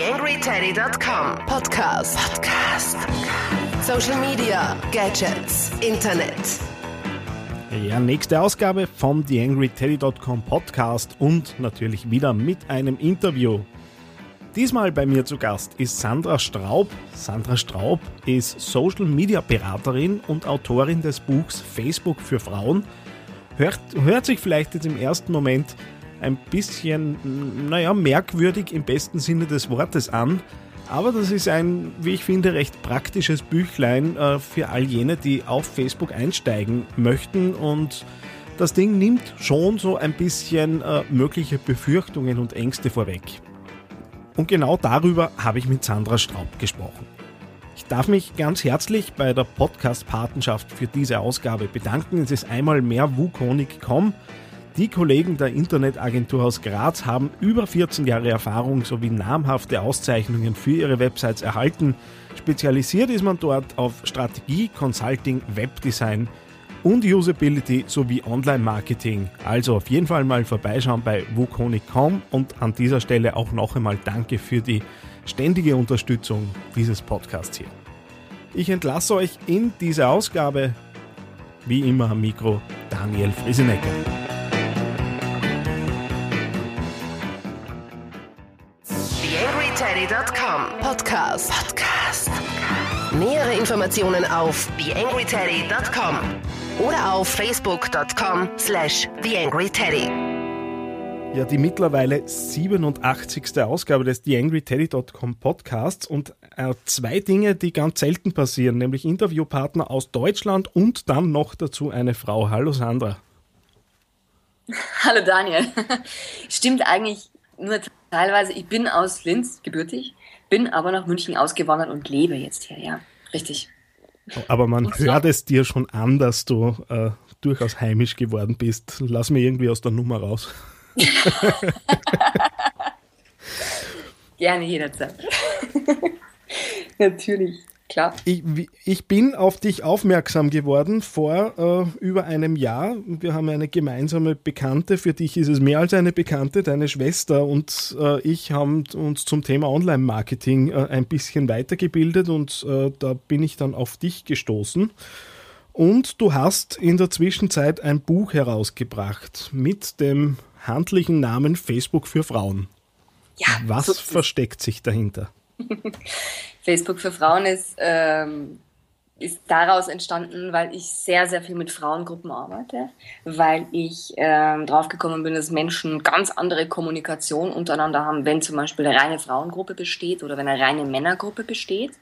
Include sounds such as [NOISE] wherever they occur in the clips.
TheAngryTeddy.com Podcast. Podcast. Social Media, Gadgets, Internet. Ja, nächste Ausgabe vom TheAngryTeddy.com Podcast und natürlich wieder mit einem Interview. Diesmal bei mir zu Gast ist Sandra Straub. Sandra Straub ist Social Media Beraterin und Autorin des Buchs Facebook für Frauen. Hört, hört sich vielleicht jetzt im ersten Moment ein bisschen, naja, merkwürdig im besten Sinne des Wortes an. Aber das ist ein, wie ich finde, recht praktisches Büchlein äh, für all jene, die auf Facebook einsteigen möchten. Und das Ding nimmt schon so ein bisschen äh, mögliche Befürchtungen und Ängste vorweg. Und genau darüber habe ich mit Sandra Straub gesprochen. Ich darf mich ganz herzlich bei der Podcast-Patenschaft für diese Ausgabe bedanken. Es ist einmal mehr Wukonic.com. Die Kollegen der Internetagentur aus Graz haben über 14 Jahre Erfahrung sowie namhafte Auszeichnungen für ihre Websites erhalten. Spezialisiert ist man dort auf Strategie, Consulting, Webdesign und Usability sowie Online-Marketing. Also auf jeden Fall mal vorbeischauen bei wukonic.com und an dieser Stelle auch noch einmal Danke für die ständige Unterstützung dieses Podcasts hier. Ich entlasse euch in diese Ausgabe. Wie immer am Mikro Daniel Friesenecker. TheAngryTeddy.com Podcast. Podcast. Nähere Informationen auf TheAngryTeddy.com oder auf Facebook.com slash TheAngryTeddy. Ja, die mittlerweile 87. Ausgabe des TheAngryTeddy.com Podcasts und äh, zwei Dinge, die ganz selten passieren, nämlich Interviewpartner aus Deutschland und dann noch dazu eine Frau. Hallo Sandra. Hallo Daniel. [LAUGHS] Stimmt eigentlich nur teilweise. Ich bin aus Linz gebürtig, bin aber nach München ausgewandert und lebe jetzt hier, ja. Richtig. Aber man hört es dir schon an, dass du äh, durchaus heimisch geworden bist. Lass mir irgendwie aus der Nummer raus. [LAUGHS] Gerne jederzeit. [LAUGHS] Natürlich, klar. Ich, ich, bin auf dich aufmerksam geworden vor äh, über einem Jahr. Wir haben eine gemeinsame Bekannte, für dich ist es mehr als eine Bekannte, deine Schwester und äh, ich haben uns zum Thema Online-Marketing äh, ein bisschen weitergebildet und äh, da bin ich dann auf dich gestoßen. Und du hast in der Zwischenzeit ein Buch herausgebracht mit dem handlichen Namen Facebook für Frauen. Ja, Was so versteckt sich dahinter? [LAUGHS] Facebook für Frauen ist, ähm, ist daraus entstanden, weil ich sehr, sehr viel mit Frauengruppen arbeite, weil ich ähm, draufgekommen bin, dass Menschen ganz andere Kommunikation untereinander haben, wenn zum Beispiel eine reine Frauengruppe besteht oder wenn eine reine Männergruppe besteht.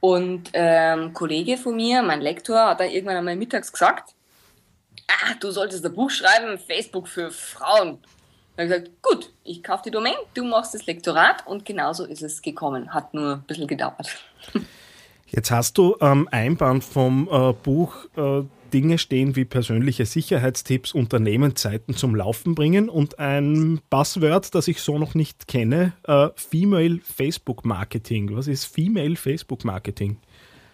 Und ähm, ein Kollege von mir, mein Lektor, hat dann irgendwann einmal mittags gesagt, ah, du solltest ein Buch schreiben, Facebook für Frauen. Habe ich gesagt, gut, ich kaufe die Domain, du machst das Lektorat und genauso ist es gekommen. Hat nur ein bisschen gedauert. Jetzt hast du am Einband vom äh, Buch äh, Dinge stehen wie persönliche Sicherheitstipps, Unternehmensseiten zum Laufen bringen und ein Passwort, das ich so noch nicht kenne, äh, Female Facebook Marketing. Was ist Female Facebook Marketing?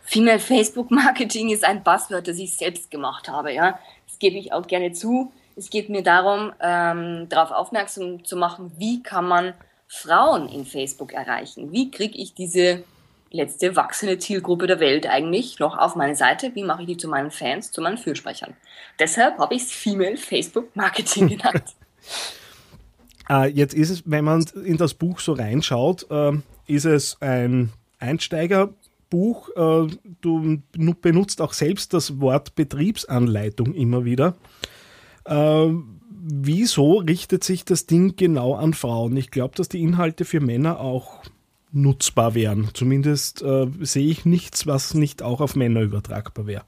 Female Facebook Marketing ist ein Passwort, das ich selbst gemacht habe. Ja, das gebe ich auch gerne zu. Es geht mir darum, ähm, darauf aufmerksam zu machen, wie kann man Frauen in Facebook erreichen? Wie kriege ich diese letzte wachsende Zielgruppe der Welt eigentlich noch auf meine Seite? Wie mache ich die zu meinen Fans, zu meinen Fürsprechern? Deshalb habe ich es Female Facebook Marketing [LAUGHS] genannt. äh, jetzt ist es, wenn man in das Buch so reinschaut, äh, ist es ein Einsteigerbuch. Äh, du benutzt auch selbst das Wort Betriebsanleitung immer wieder. Äh, wieso richtet sich das Ding genau an Frauen? Ich glaube, dass die Inhalte für Männer auch nutzbar wären. Zumindest äh, sehe ich nichts, was nicht auch auf Männer übertragbar wäre.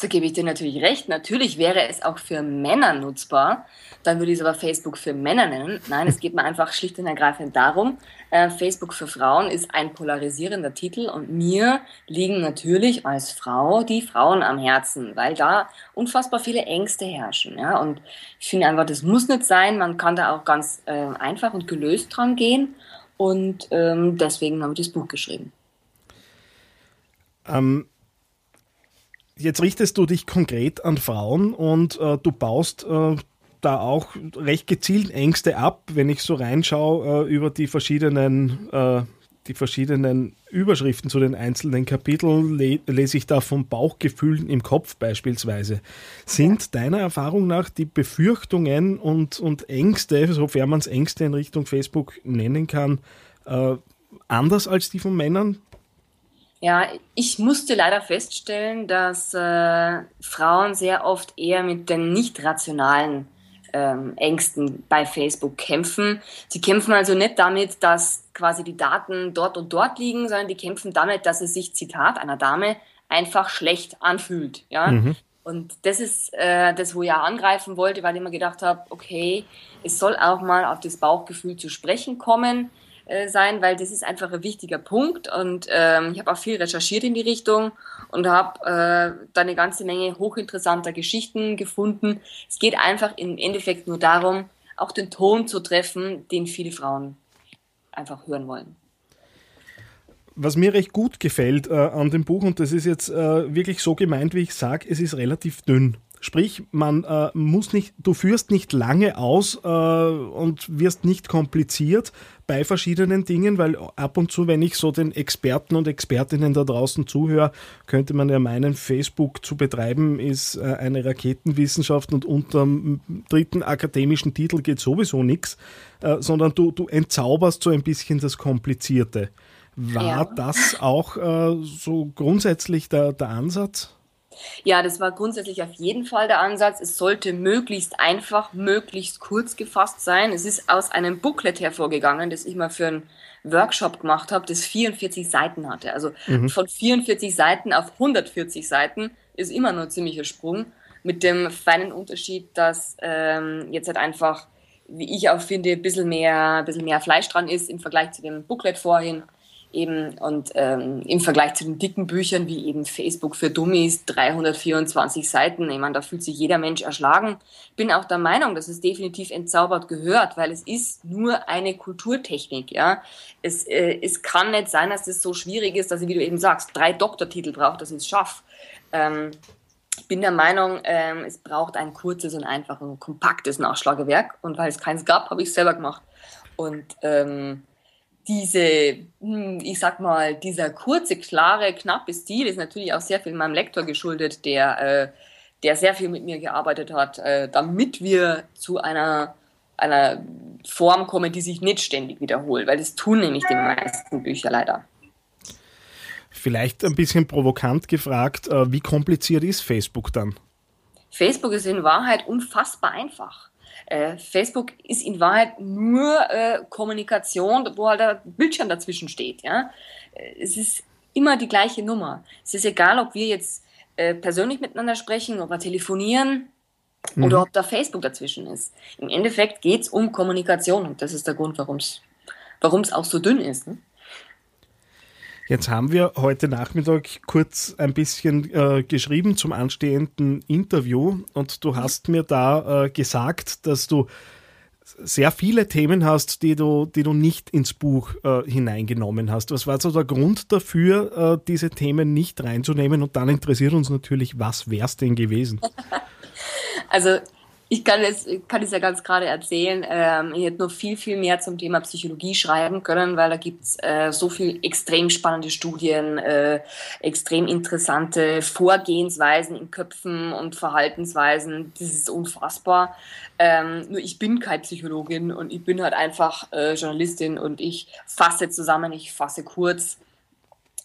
Da gebe ich dir natürlich recht. Natürlich wäre es auch für Männer nutzbar. Dann würde ich es aber Facebook für Männer nennen. Nein, es geht mir einfach schlicht und ergreifend darum, äh, Facebook für Frauen ist ein polarisierender Titel und mir liegen natürlich als Frau die Frauen am Herzen, weil da unfassbar viele Ängste herrschen. Ja? Und ich finde einfach, das muss nicht sein. Man kann da auch ganz äh, einfach und gelöst dran gehen. Und ähm, deswegen habe ich das Buch geschrieben. Ähm, jetzt richtest du dich konkret an Frauen und äh, du baust äh, da auch recht gezielt Ängste ab, wenn ich so reinschaue äh, über die verschiedenen äh, die verschiedenen Überschriften zu den einzelnen Kapiteln le lese ich da von Bauchgefühlen im Kopf beispielsweise. Sind deiner Erfahrung nach die Befürchtungen und, und Ängste, sofern man es Ängste in Richtung Facebook nennen kann, äh, anders als die von Männern? Ja, ich musste leider feststellen, dass äh, Frauen sehr oft eher mit den nicht rationalen ähm, Ängsten bei Facebook kämpfen. Sie kämpfen also nicht damit, dass quasi die Daten dort und dort liegen, sondern die kämpfen damit, dass es sich, Zitat einer Dame, einfach schlecht anfühlt. Ja? Mhm. Und das ist äh, das, wo ich auch angreifen wollte, weil ich mir gedacht habe, okay, es soll auch mal auf das Bauchgefühl zu sprechen kommen äh, sein, weil das ist einfach ein wichtiger Punkt. Und ähm, ich habe auch viel recherchiert in die Richtung und habe äh, da eine ganze Menge hochinteressanter Geschichten gefunden. Es geht einfach im Endeffekt nur darum, auch den Ton zu treffen, den viele Frauen einfach hören wollen. Was mir recht gut gefällt äh, an dem Buch, und das ist jetzt äh, wirklich so gemeint, wie ich sage, es ist relativ dünn. Sprich, man äh, muss nicht, du führst nicht lange aus äh, und wirst nicht kompliziert bei verschiedenen Dingen, weil ab und zu, wenn ich so den Experten und Expertinnen da draußen zuhöre, könnte man ja meinen, Facebook zu betreiben ist äh, eine Raketenwissenschaft und unter dem dritten akademischen Titel geht sowieso nichts, äh, sondern du, du entzauberst so ein bisschen das Komplizierte. War ja. das auch äh, so grundsätzlich der, der Ansatz? Ja, das war grundsätzlich auf jeden Fall der Ansatz. Es sollte möglichst einfach, möglichst kurz gefasst sein. Es ist aus einem Booklet hervorgegangen, das ich mal für einen Workshop gemacht habe, das 44 Seiten hatte. Also mhm. von 44 Seiten auf 140 Seiten ist immer nur ein ziemlicher Sprung. Mit dem feinen Unterschied, dass ähm, jetzt halt einfach, wie ich auch finde, ein bisschen mehr, ein bisschen mehr Fleisch dran ist im Vergleich zu dem Booklet vorhin eben und ähm, im Vergleich zu den dicken Büchern wie eben Facebook für Dummies 324 Seiten, ich meine, da fühlt sich jeder Mensch erschlagen. Bin auch der Meinung, dass es definitiv entzaubert gehört, weil es ist nur eine Kulturtechnik, ja. Es, äh, es kann nicht sein, dass es so schwierig ist, dass ich, wie du eben sagst, drei Doktortitel braucht, dass ich es schaffe. Ähm, ich bin der Meinung, ähm, es braucht ein kurzes und einfach ein kompaktes Nachschlagewerk und weil es keins gab, habe ich es selber gemacht. Und ähm, diese, hm, ich sag mal, dieser kurze, klare, knappe Stil ist natürlich auch sehr viel meinem Lektor geschuldet, der, äh, der sehr viel mit mir gearbeitet hat, äh, damit wir zu einer, einer Form kommen, die sich nicht ständig wiederholt, weil das tun nämlich die meisten Bücher leider. Vielleicht ein bisschen provokant gefragt, äh, wie kompliziert ist Facebook dann? Facebook ist in Wahrheit unfassbar einfach. Äh, Facebook ist in Wahrheit nur äh, Kommunikation, wo halt der Bildschirm dazwischen steht. Ja? Äh, es ist immer die gleiche Nummer. Es ist egal, ob wir jetzt persönlich miteinander sprechen, ob wir telefonieren mhm. oder ob da Facebook dazwischen ist. Im Endeffekt geht es um Kommunikation und das ist der Grund, warum es auch so dünn ist. Ne? Jetzt haben wir heute Nachmittag kurz ein bisschen äh, geschrieben zum anstehenden Interview und du hast mir da äh, gesagt, dass du sehr viele Themen hast, die du, die du nicht ins Buch äh, hineingenommen hast. Was war so der Grund dafür, äh, diese Themen nicht reinzunehmen? Und dann interessiert uns natürlich, was wäre es denn gewesen? [LAUGHS] Also ich kann es, kann es ja ganz gerade erzählen. Ähm, ich hätte nur viel, viel mehr zum Thema Psychologie schreiben können, weil da gibt's äh, so viel extrem spannende Studien, äh, extrem interessante Vorgehensweisen in Köpfen und Verhaltensweisen. Das ist unfassbar. Ähm, nur ich bin keine Psychologin und ich bin halt einfach äh, Journalistin und ich fasse zusammen, ich fasse kurz.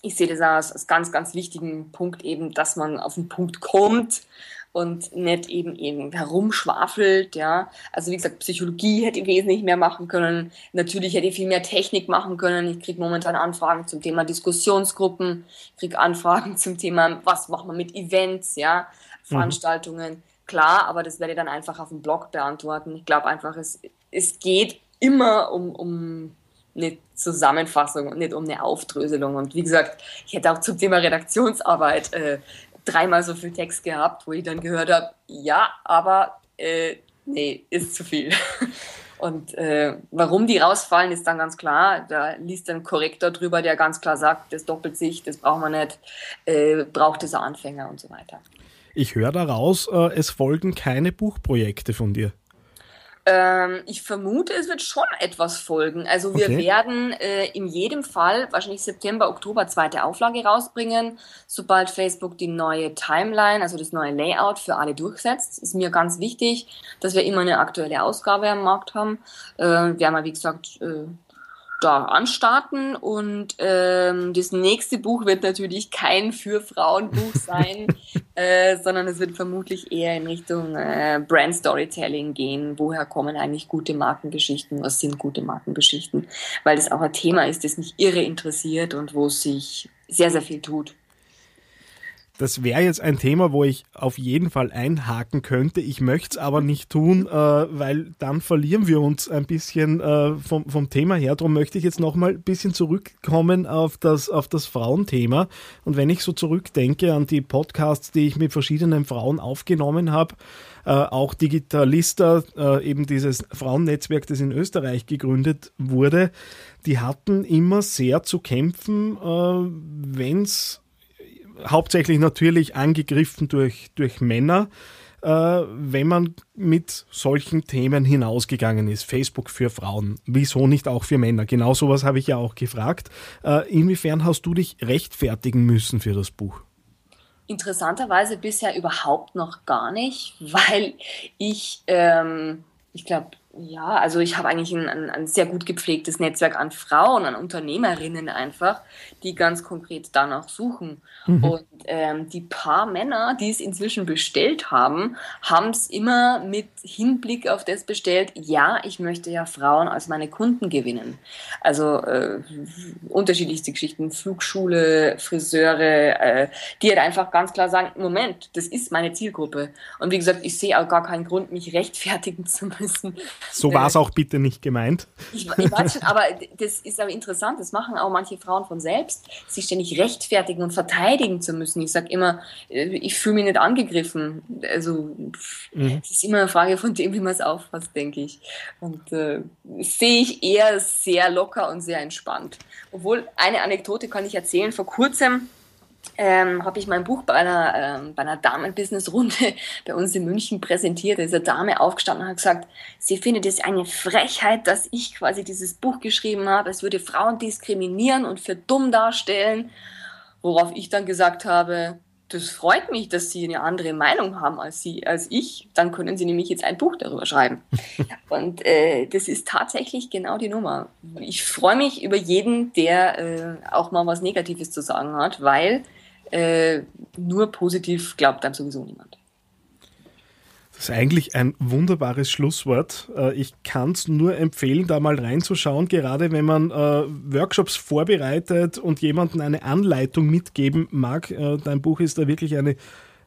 Ich sehe das als, als ganz, ganz wichtigen Punkt eben, dass man auf den Punkt kommt und nicht eben eben herumschwafelt, ja. Also wie gesagt, Psychologie hätte ich wesentlich mehr machen können. Natürlich hätte ich viel mehr Technik machen können. Ich kriege momentan Anfragen zum Thema Diskussionsgruppen, ich kriege Anfragen [LAUGHS] zum Thema, was macht man mit Events, ja, mhm. Veranstaltungen. Mhm. Klar, aber das werde ich dann einfach auf dem Blog beantworten. Ich glaube einfach, es, es geht immer um, um eine Zusammenfassung und nicht um eine Aufdröselung. Und wie gesagt, ich hätte auch zum Thema Redaktionsarbeit äh, dreimal so viel Text gehabt, wo ich dann gehört habe, ja, aber äh, nee, ist zu viel. [LAUGHS] Und äh, warum die rausfallen, ist dann ganz klar. Da liest ein Korrektor drüber, der ganz klar sagt, das doppelt sich, das braucht man nicht, äh, braucht es ein Anfänger und so weiter. Ich höre daraus, äh, es folgen keine Buchprojekte von dir. Ähm, ich vermute, es wird schon etwas folgen. Also wir okay. werden äh, in jedem Fall wahrscheinlich September, Oktober zweite Auflage rausbringen, sobald Facebook die neue Timeline, also das neue Layout für alle durchsetzt. Ist mir ganz wichtig, dass wir immer eine aktuelle Ausgabe am Markt haben. Äh, wir haben ja, wie gesagt, äh, da anstarten. Und ähm, das nächste Buch wird natürlich kein für Frauenbuch [LAUGHS] sein, äh, sondern es wird vermutlich eher in Richtung äh, Brand Storytelling gehen. Woher kommen eigentlich gute Markengeschichten? Was sind gute Markengeschichten? Weil das auch ein Thema ist, das mich irre interessiert und wo sich sehr, sehr viel tut. Das wäre jetzt ein Thema, wo ich auf jeden Fall einhaken könnte. Ich möchte es aber nicht tun, äh, weil dann verlieren wir uns ein bisschen äh, vom, vom Thema her. Darum möchte ich jetzt nochmal ein bisschen zurückkommen auf das, auf das Frauenthema. Und wenn ich so zurückdenke an die Podcasts, die ich mit verschiedenen Frauen aufgenommen habe, äh, auch Digitalista, äh, eben dieses Frauennetzwerk, das in Österreich gegründet wurde, die hatten immer sehr zu kämpfen, äh, wenn es hauptsächlich natürlich angegriffen durch, durch Männer, äh, wenn man mit solchen Themen hinausgegangen ist. Facebook für Frauen, wieso nicht auch für Männer? Genau sowas habe ich ja auch gefragt. Äh, inwiefern hast du dich rechtfertigen müssen für das Buch? Interessanterweise bisher überhaupt noch gar nicht, [LAUGHS] weil ich, ähm, ich glaube, ja, also ich habe eigentlich ein, ein, ein, sehr gut gepflegtes Netzwerk an Frauen, an Unternehmerinnen einfach, die ganz konkret danach suchen. Mhm. Und ähm, die paar Männer, die es inzwischen bestellt haben, haben es immer mit Hinblick auf das bestellt, ja, ich möchte ja Frauen als meine Kunden gewinnen. Also äh, unterschiedlichste Geschichten, Flugschule, Friseure, äh, die halt einfach ganz klar sagen, Moment, das ist meine Zielgruppe. Und wie gesagt, ich sehe auch gar keinen Grund, mich [LAUGHS] rechtfertigen zu müssen so war es auch bitte nicht gemeint. Ich, ich weiß schon, aber das ist aber interessant. Das machen auch manche Frauen von selbst, sich ständig rechtfertigen und verteidigen zu müssen. Ich sage immer, äh, ich fühle mich nicht angegriffen. Also mhm. es ist immer eine Frage von dem, wie man es auffasst, denke ich. Und äh, sehe ich eher sehr locker und sehr entspannt. Obwohl eine Anekdote kann ich erzählen. Vor kurzem ähm, habe ich mein Buch bei einer, ähm, bei einer Damen-Business-Runde [LAUGHS] bei uns in München präsentiert. Da ist eine Dame aufgestanden und hat gesagt, sie findet es eine Frechheit, dass ich quasi dieses Buch geschrieben habe. Es würde Frauen diskriminieren und für dumm darstellen. Worauf ich dann gesagt habe, das freut mich, dass Sie eine andere Meinung haben als Sie, als ich. Dann können Sie nämlich jetzt ein Buch darüber schreiben. [LAUGHS] Und äh, das ist tatsächlich genau die Nummer. Ich freue mich über jeden, der äh, auch mal was Negatives zu sagen hat, weil äh, nur positiv glaubt dann sowieso niemand. Das ist eigentlich ein wunderbares Schlusswort. Äh, ich kann es nur empfehlen, da mal reinzuschauen, gerade wenn man äh, Workshops vorbereitet und jemandem eine Anleitung mitgeben mag. Äh, dein Buch ist da wirklich eine,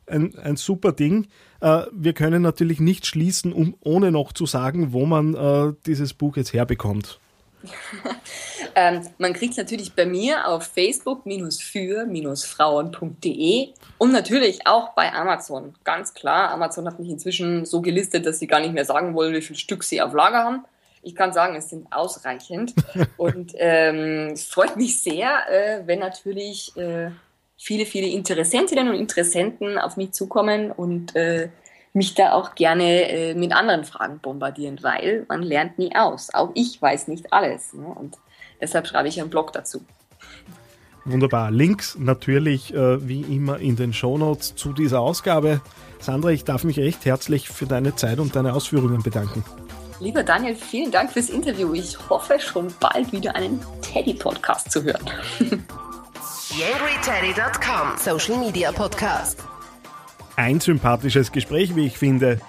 ein, ein super Ding. Wir können natürlich nicht schließen, um, ohne noch zu sagen, wo man dieses Buch jetzt herbekommt. [LAUGHS] ähm, man kriegt es natürlich bei mir auf facebook-für-frauen.de und natürlich auch bei Amazon. Ganz klar, Amazon hat mich inzwischen so gelistet, dass sie gar nicht mehr sagen wollen, wie viel Stück sie auf Lager haben. Ich kann sagen, es sind ausreichend. [LAUGHS] und ähm, es freut mich sehr, äh, wenn natürlich äh, viele, viele Interessentinnen und Interessenten auf mich zukommen und äh, mich da auch gerne äh, mit anderen Fragen bombardieren, weil man lernt nie aus. Auch ich weiß nicht alles. Ne? Und deshalb schreibe ich einen Blog dazu. Wunderbar. Links natürlich äh, wie immer in den Shownotes zu dieser Ausgabe. Sandra, ich darf mich recht herzlich für deine Zeit und deine Ausführungen bedanken. Lieber Daniel, vielen Dank fürs Interview. Ich hoffe schon bald wieder einen Teddy-Podcast zu hören. [LAUGHS] TheAngryTeddy.com Social Media Podcast ein sympathisches Gespräch, wie ich finde.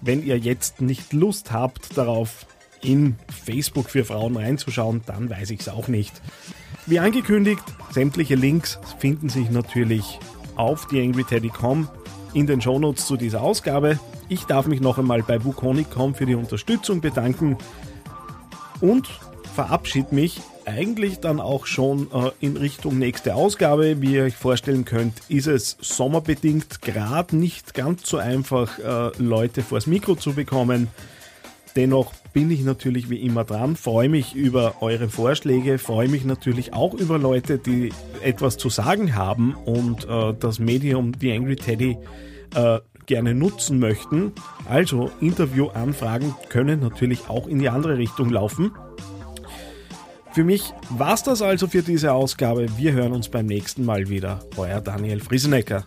Wenn ihr jetzt nicht Lust habt darauf, in Facebook für Frauen reinzuschauen, dann weiß ich es auch nicht. Wie angekündigt, sämtliche Links finden sich natürlich auf theangryteddy.com in den Shownotes zu dieser Ausgabe. Ich darf mich noch einmal bei Wukonic.com für die Unterstützung bedanken und verabschiede mich eigentlich dann auch schon äh, in Richtung nächste Ausgabe. Wie ihr euch vorstellen könnt, ist es sommerbedingt gerade nicht ganz so einfach, äh, Leute vors Mikro zu bekommen. Dennoch bin ich natürlich wie immer dran, freue mich über eure Vorschläge, freue mich natürlich auch über Leute, die etwas zu sagen haben und äh, das Medium The Angry Teddy äh, gerne nutzen möchten. Also Interviewanfragen können natürlich auch in die andere Richtung laufen. Für mich war's das also für diese Ausgabe. Wir hören uns beim nächsten Mal wieder. Euer Daniel Friesenecker.